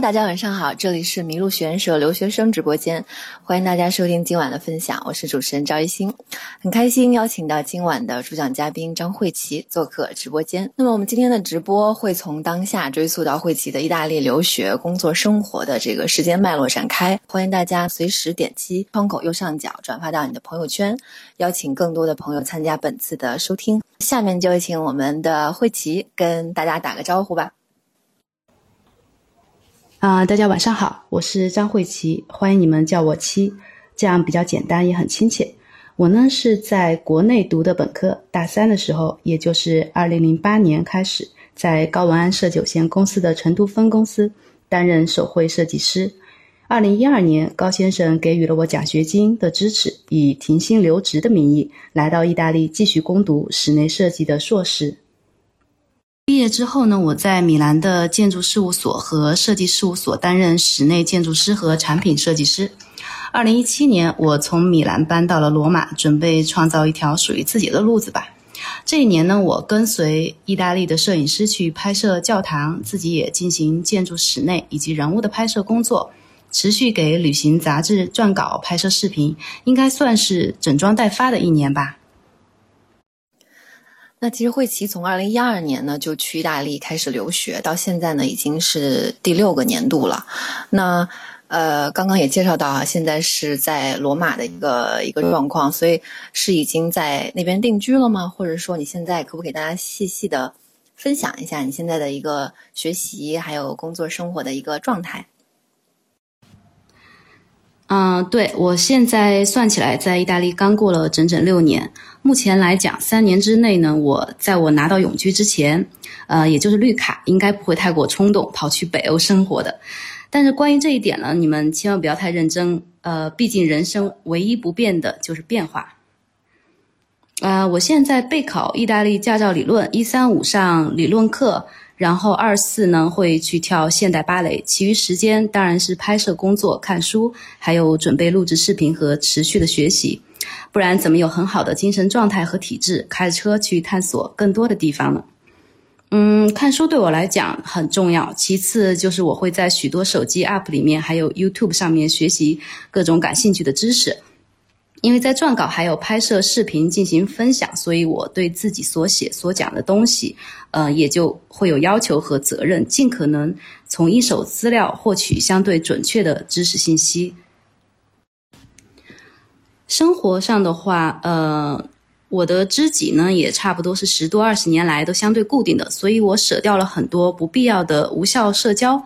大家晚上好，这里是麋鹿学院社留学生直播间，欢迎大家收听今晚的分享，我是主持人赵一星，很开心邀请到今晚的主讲嘉宾张慧琪做客直播间。那么我们今天的直播会从当下追溯到慧琪的意大利留学、工作、生活的这个时间脉络展开，欢迎大家随时点击窗口右上角转发到你的朋友圈，邀请更多的朋友参加本次的收听。下面就请我们的慧琪跟大家打个招呼吧。啊，大家晚上好，我是张慧琪，欢迎你们叫我七，这样比较简单也很亲切。我呢是在国内读的本科，大三的时候，也就是二零零八年开始，在高文安设计有限公司的成都分公司担任手绘设计师。二零一二年，高先生给予了我奖学金的支持，以停薪留职的名义来到意大利继续攻读室内设计的硕士。毕业之后呢，我在米兰的建筑事务所和设计事务所担任室内建筑师和产品设计师。二零一七年，我从米兰搬到了罗马，准备创造一条属于自己的路子吧。这一年呢，我跟随意大利的摄影师去拍摄教堂，自己也进行建筑室内以及人物的拍摄工作，持续给旅行杂志撰稿、拍摄视频，应该算是整装待发的一年吧。那其实慧琪从二零一二年呢就去意大利开始留学，到现在呢已经是第六个年度了。那呃，刚刚也介绍到啊，现在是在罗马的一个一个状况，所以是已经在那边定居了吗？或者说你现在可不可以大家细细的分享一下你现在的一个学习还有工作生活的一个状态？嗯，对我现在算起来，在意大利刚过了整整六年。目前来讲，三年之内呢，我在我拿到永居之前，呃，也就是绿卡，应该不会太过冲动跑去北欧生活的。但是关于这一点呢，你们千万不要太认真。呃，毕竟人生唯一不变的就是变化。呃，我现在备考意大利驾照理论，一三五上理论课。然后二四呢会去跳现代芭蕾，其余时间当然是拍摄工作、看书，还有准备录制视频和持续的学习。不然怎么有很好的精神状态和体质，开车去探索更多的地方呢？嗯，看书对我来讲很重要。其次就是我会在许多手机 App 里面，还有 YouTube 上面学习各种感兴趣的知识。因为在撰稿还有拍摄视频进行分享，所以我对自己所写所讲的东西，呃，也就会有要求和责任，尽可能从一手资料获取相对准确的知识信息。生活上的话，呃，我的知己呢也差不多是十多二十年来都相对固定的，所以我舍掉了很多不必要的无效社交。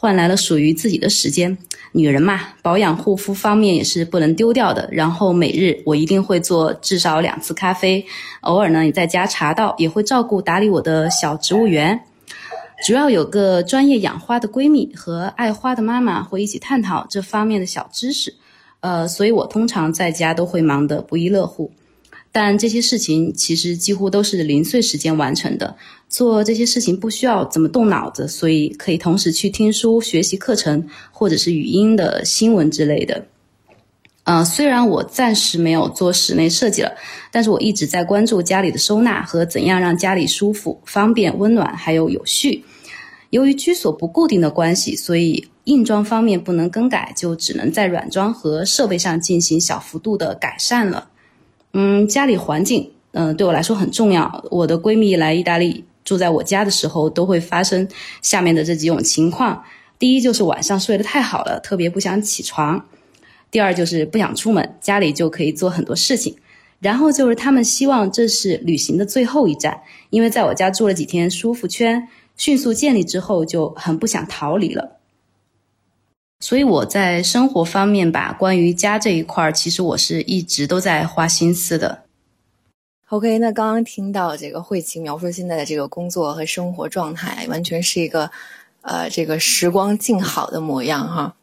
换来了属于自己的时间，女人嘛，保养护肤方面也是不能丢掉的。然后每日我一定会做至少两次咖啡，偶尔呢也在家茶道，也会照顾打理我的小植物园。主要有个专业养花的闺蜜和爱花的妈妈会一起探讨这方面的小知识，呃，所以我通常在家都会忙得不亦乐乎。但这些事情其实几乎都是零碎时间完成的。做这些事情不需要怎么动脑子，所以可以同时去听书、学习课程，或者是语音的新闻之类的。呃，虽然我暂时没有做室内设计了，但是我一直在关注家里的收纳和怎样让家里舒服、方便、温暖，还有有序。由于居所不固定的关系，所以硬装方面不能更改，就只能在软装和设备上进行小幅度的改善了。嗯，家里环境，嗯，对我来说很重要。我的闺蜜来意大利。住在我家的时候，都会发生下面的这几种情况：第一，就是晚上睡得太好了，特别不想起床；第二，就是不想出门，家里就可以做很多事情；然后就是他们希望这是旅行的最后一站，因为在我家住了几天，舒服圈迅速建立之后，就很不想逃离了。所以我在生活方面吧，关于家这一块儿，其实我是一直都在花心思的。OK，那刚刚听到这个慧琪描述现在的这个工作和生活状态，完全是一个，呃，这个时光静好的模样哈。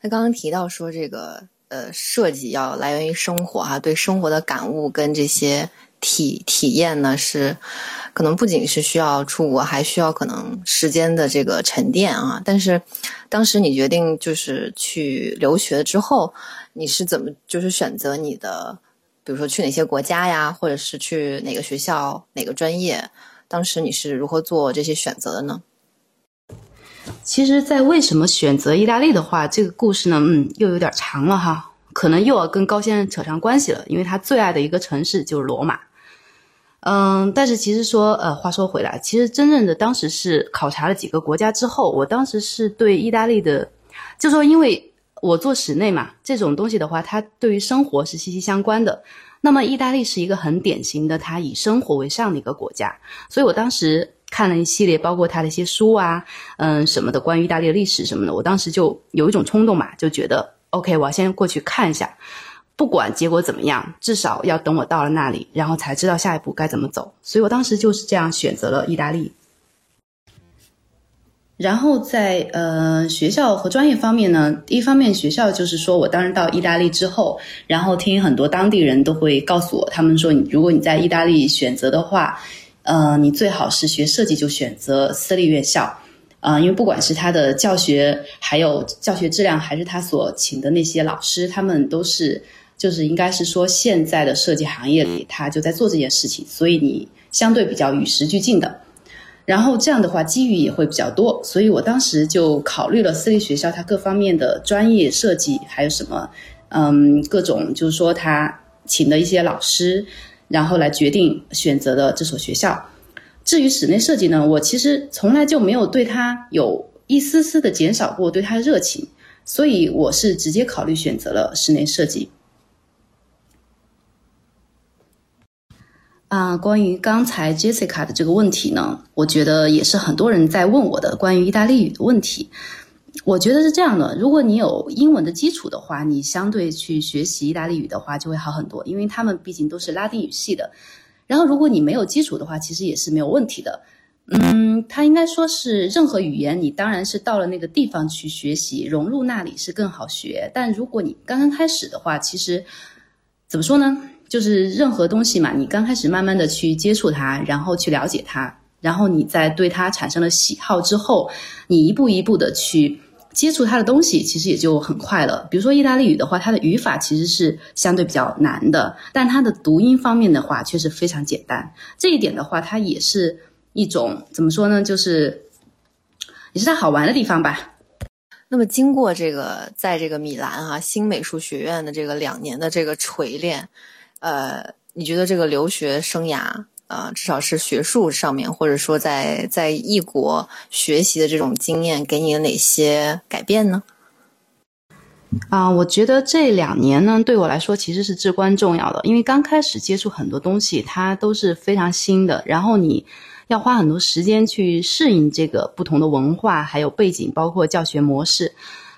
那刚刚提到说这个，呃，设计要来源于生活哈，对生活的感悟跟这些体体验呢，是可能不仅是需要出国，还需要可能时间的这个沉淀啊。但是当时你决定就是去留学之后，你是怎么就是选择你的？比如说去哪些国家呀，或者是去哪个学校、哪个专业？当时你是如何做这些选择的呢？其实，在为什么选择意大利的话，这个故事呢，嗯，又有点长了哈，可能又要跟高先生扯上关系了，因为他最爱的一个城市就是罗马。嗯，但是其实说，呃，话说回来，其实真正的当时是考察了几个国家之后，我当时是对意大利的，就说因为我做室内嘛，这种东西的话，它对于生活是息息相关的。那么意大利是一个很典型的，它以生活为上的一个国家，所以我当时看了一系列，包括他的一些书啊，嗯，什么的关于意大利的历史什么的，我当时就有一种冲动嘛，就觉得 OK，我要先过去看一下。不管结果怎么样，至少要等我到了那里，然后才知道下一步该怎么走。所以我当时就是这样选择了意大利。然后在呃学校和专业方面呢，一方面学校就是说我当时到意大利之后，然后听很多当地人都会告诉我，他们说你如果你在意大利选择的话，呃，你最好是学设计就选择私立院校，啊，因为不管是他的教学，还有教学质量，还是他所请的那些老师，他们都是。就是应该是说，现在的设计行业里，他就在做这件事情，所以你相对比较与时俱进的。然后这样的话，机遇也会比较多。所以我当时就考虑了私立学校它各方面的专业设计，还有什么，嗯，各种就是说他请的一些老师，然后来决定选择的这所学校。至于室内设计呢，我其实从来就没有对它有一丝丝的减少过对它的热情，所以我是直接考虑选择了室内设计。啊，关于刚才 Jessica 的这个问题呢，我觉得也是很多人在问我的关于意大利语的问题。我觉得是这样的，如果你有英文的基础的话，你相对去学习意大利语的话就会好很多，因为他们毕竟都是拉丁语系的。然后，如果你没有基础的话，其实也是没有问题的。嗯，他应该说是任何语言，你当然是到了那个地方去学习，融入那里是更好学。但如果你刚刚开始的话，其实怎么说呢？就是任何东西嘛，你刚开始慢慢的去接触它，然后去了解它，然后你在对它产生了喜好之后，你一步一步的去接触它的东西，其实也就很快了。比如说意大利语的话，它的语法其实是相对比较难的，但它的读音方面的话却是非常简单。这一点的话，它也是一种怎么说呢？就是也是它好玩的地方吧。那么经过这个在这个米兰哈新美术学院的这个两年的这个锤炼。呃，你觉得这个留学生涯啊，至少是学术上面，或者说在在异国学习的这种经验，给你了哪些改变呢？啊，我觉得这两年呢，对我来说其实是至关重要的，因为刚开始接触很多东西，它都是非常新的，然后你要花很多时间去适应这个不同的文化，还有背景，包括教学模式，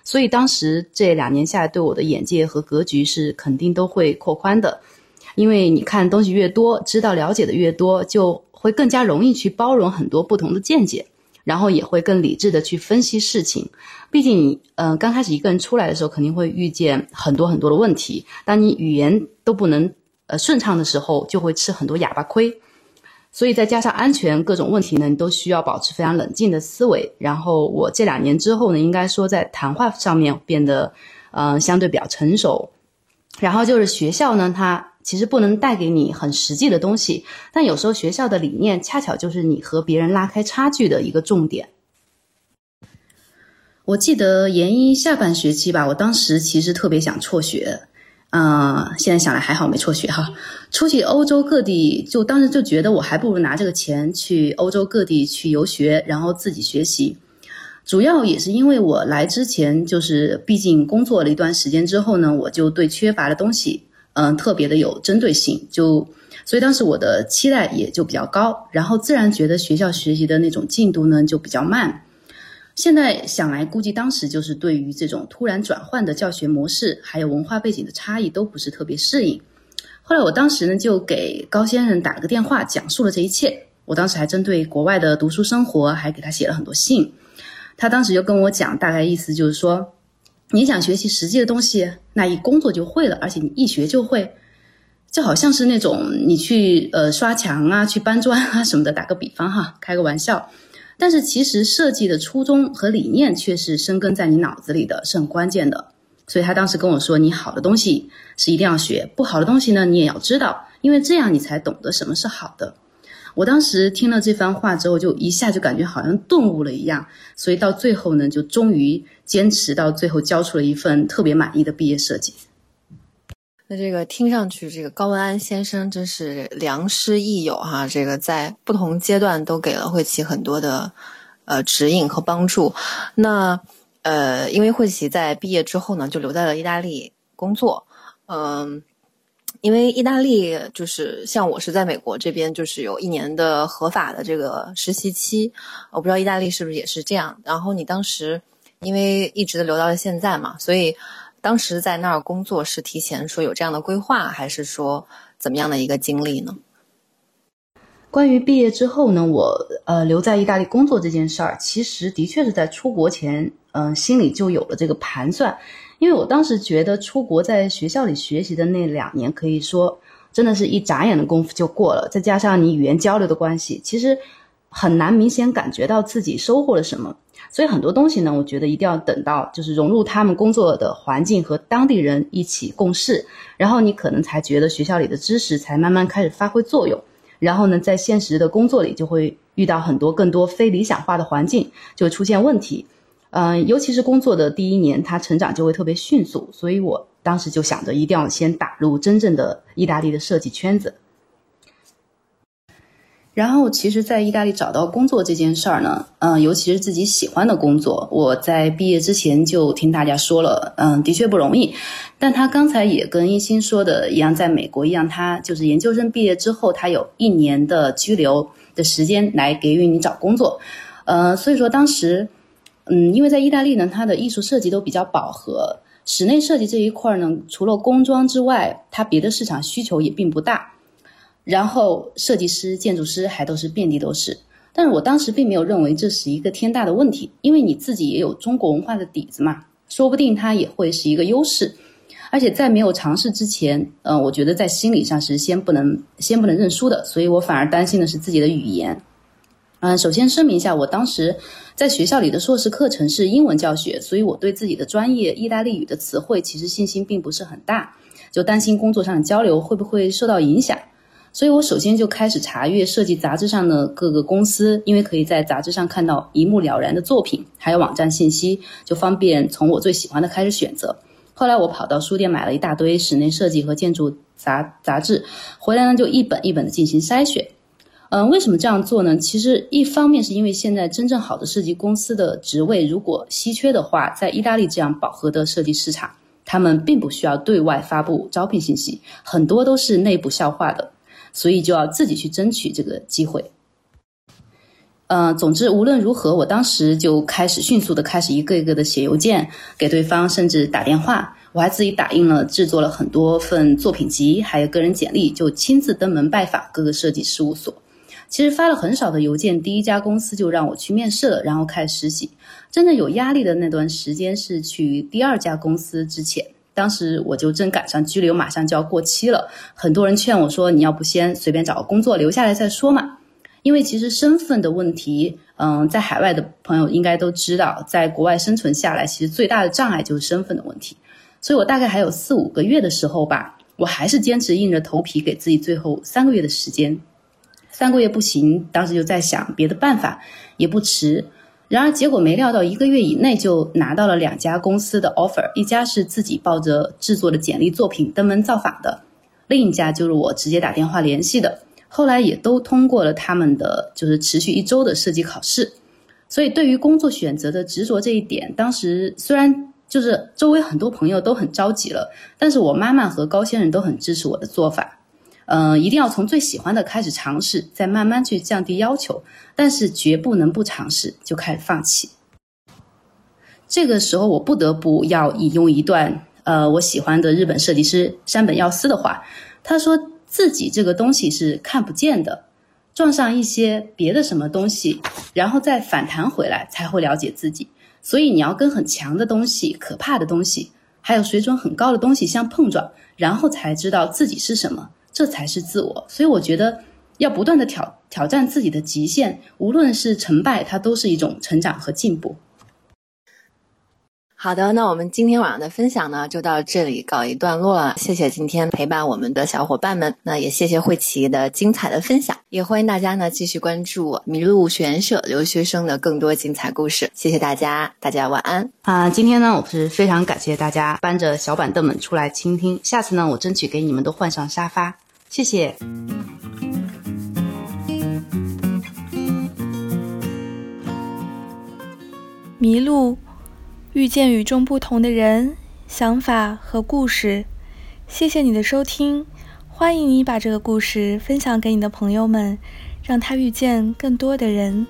所以当时这两年下来，对我的眼界和格局是肯定都会扩宽的。因为你看东西越多，知道了解的越多，就会更加容易去包容很多不同的见解，然后也会更理智的去分析事情。毕竟你，嗯，刚开始一个人出来的时候，肯定会遇见很多很多的问题。当你语言都不能呃顺畅的时候，就会吃很多哑巴亏。所以再加上安全各种问题呢，你都需要保持非常冷静的思维。然后我这两年之后呢，应该说在谈话上面变得，嗯，相对比较成熟。然后就是学校呢，它。其实不能带给你很实际的东西，但有时候学校的理念恰巧就是你和别人拉开差距的一个重点。我记得研一下半学期吧，我当时其实特别想辍学，啊，现在想来还好没辍学哈。出去欧洲各地，就当时就觉得我还不如拿这个钱去欧洲各地去游学，然后自己学习。主要也是因为我来之前，就是毕竟工作了一段时间之后呢，我就对缺乏的东西。嗯，特别的有针对性，就所以当时我的期待也就比较高，然后自然觉得学校学习的那种进度呢就比较慢。现在想来，估计当时就是对于这种突然转换的教学模式，还有文化背景的差异都不是特别适应。后来我当时呢就给高先生打了个电话，讲述了这一切。我当时还针对国外的读书生活，还给他写了很多信。他当时就跟我讲，大概意思就是说。你想学习实际的东西，那一工作就会了，而且你一学就会，就好像是那种你去呃刷墙啊、去搬砖啊什么的。打个比方哈，开个玩笑。但是其实设计的初衷和理念却是生根在你脑子里的，是很关键的。所以他当时跟我说：“你好的东西是一定要学，不好的东西呢你也要知道，因为这样你才懂得什么是好的。”我当时听了这番话之后，就一下就感觉好像顿悟了一样，所以到最后呢，就终于坚持到最后，交出了一份特别满意的毕业设计。那这个听上去，这个高文安先生真是良师益友哈，这个在不同阶段都给了慧琪很多的呃指引和帮助。那呃，因为慧琪在毕业之后呢，就留在了意大利工作，嗯。因为意大利就是像我是在美国这边，就是有一年的合法的这个实习期，我不知道意大利是不是也是这样。然后你当时因为一直留到了现在嘛，所以当时在那儿工作是提前说有这样的规划，还是说怎么样的一个经历呢？关于毕业之后呢，我呃留在意大利工作这件事儿，其实的确是在出国前，嗯，心里就有了这个盘算。因为我当时觉得出国在学校里学习的那两年，可以说真的是一眨眼的功夫就过了。再加上你语言交流的关系，其实很难明显感觉到自己收获了什么。所以很多东西呢，我觉得一定要等到就是融入他们工作的环境和当地人一起共事，然后你可能才觉得学校里的知识才慢慢开始发挥作用。然后呢，在现实的工作里就会遇到很多更多非理想化的环境，就出现问题。嗯，尤其是工作的第一年，他成长就会特别迅速，所以我当时就想着一定要先打入真正的意大利的设计圈子。然后，其实，在意大利找到工作这件事儿呢，嗯，尤其是自己喜欢的工作，我在毕业之前就听大家说了，嗯，的确不容易。但他刚才也跟一心说的一样，在美国一样，他就是研究生毕业之后，他有一年的居留的时间来给予你找工作，呃，所以说当时。嗯，因为在意大利呢，它的艺术设计都比较饱和，室内设计这一块呢，除了工装之外，它别的市场需求也并不大。然后设计师、建筑师还都是遍地都是。但是我当时并没有认为这是一个天大的问题，因为你自己也有中国文化的底子嘛，说不定它也会是一个优势。而且在没有尝试之前，嗯，我觉得在心理上是先不能先不能认输的，所以我反而担心的是自己的语言。嗯，首先声明一下，我当时在学校里的硕士课程是英文教学，所以我对自己的专业意大利语的词汇其实信心并不是很大，就担心工作上的交流会不会受到影响。所以我首先就开始查阅设计杂志上的各个公司，因为可以在杂志上看到一目了然的作品，还有网站信息，就方便从我最喜欢的开始选择。后来我跑到书店买了一大堆室内设计和建筑杂杂志，回来呢就一本一本的进行筛选。嗯，为什么这样做呢？其实一方面是因为现在真正好的设计公司的职位如果稀缺的话，在意大利这样饱和的设计市场，他们并不需要对外发布招聘信息，很多都是内部消化的，所以就要自己去争取这个机会。嗯，总之无论如何，我当时就开始迅速的开始一个一个的写邮件给对方，甚至打电话，我还自己打印了制作了很多份作品集，还有个人简历，就亲自登门拜访各个设计事务所。其实发了很少的邮件，第一家公司就让我去面试了，然后开始实习。真正有压力的那段时间是去第二家公司之前，当时我就正赶上居留马上就要过期了，很多人劝我说：“你要不先随便找个工作留下来再说嘛。”因为其实身份的问题，嗯，在海外的朋友应该都知道，在国外生存下来，其实最大的障碍就是身份的问题。所以我大概还有四五个月的时候吧，我还是坚持硬着头皮给自己最后三个月的时间。三个月不行，当时就在想别的办法也不迟。然而结果没料到一个月以内就拿到了两家公司的 offer，一家是自己抱着制作的简历作品登门造访的，另一家就是我直接打电话联系的。后来也都通过了他们的就是持续一周的设计考试。所以对于工作选择的执着这一点，当时虽然就是周围很多朋友都很着急了，但是我妈妈和高先生都很支持我的做法。嗯，一定要从最喜欢的开始尝试，再慢慢去降低要求，但是绝不能不尝试就开始放弃。这个时候，我不得不要引用一段呃我喜欢的日本设计师山本耀司的话，他说自己这个东西是看不见的，撞上一些别的什么东西，然后再反弹回来才会了解自己。所以你要跟很强的东西、可怕的东西，还有水准很高的东西相碰撞，然后才知道自己是什么。这才是自我，所以我觉得要不断的挑挑战自己的极限，无论是成败，它都是一种成长和进步。好的，那我们今天晚上的分享呢，就到这里告一段落了。谢谢今天陪伴我们的小伙伴们，那也谢谢慧琪的精彩的分享，也欢迎大家呢继续关注麋鹿学院社留学生的更多精彩故事。谢谢大家，大家晚安啊！今天呢，我是非常感谢大家搬着小板凳们出来倾听，下次呢，我争取给你们都换上沙发。谢谢。迷路。遇见与众不同的人、想法和故事。谢谢你的收听，欢迎你把这个故事分享给你的朋友们，让他遇见更多的人。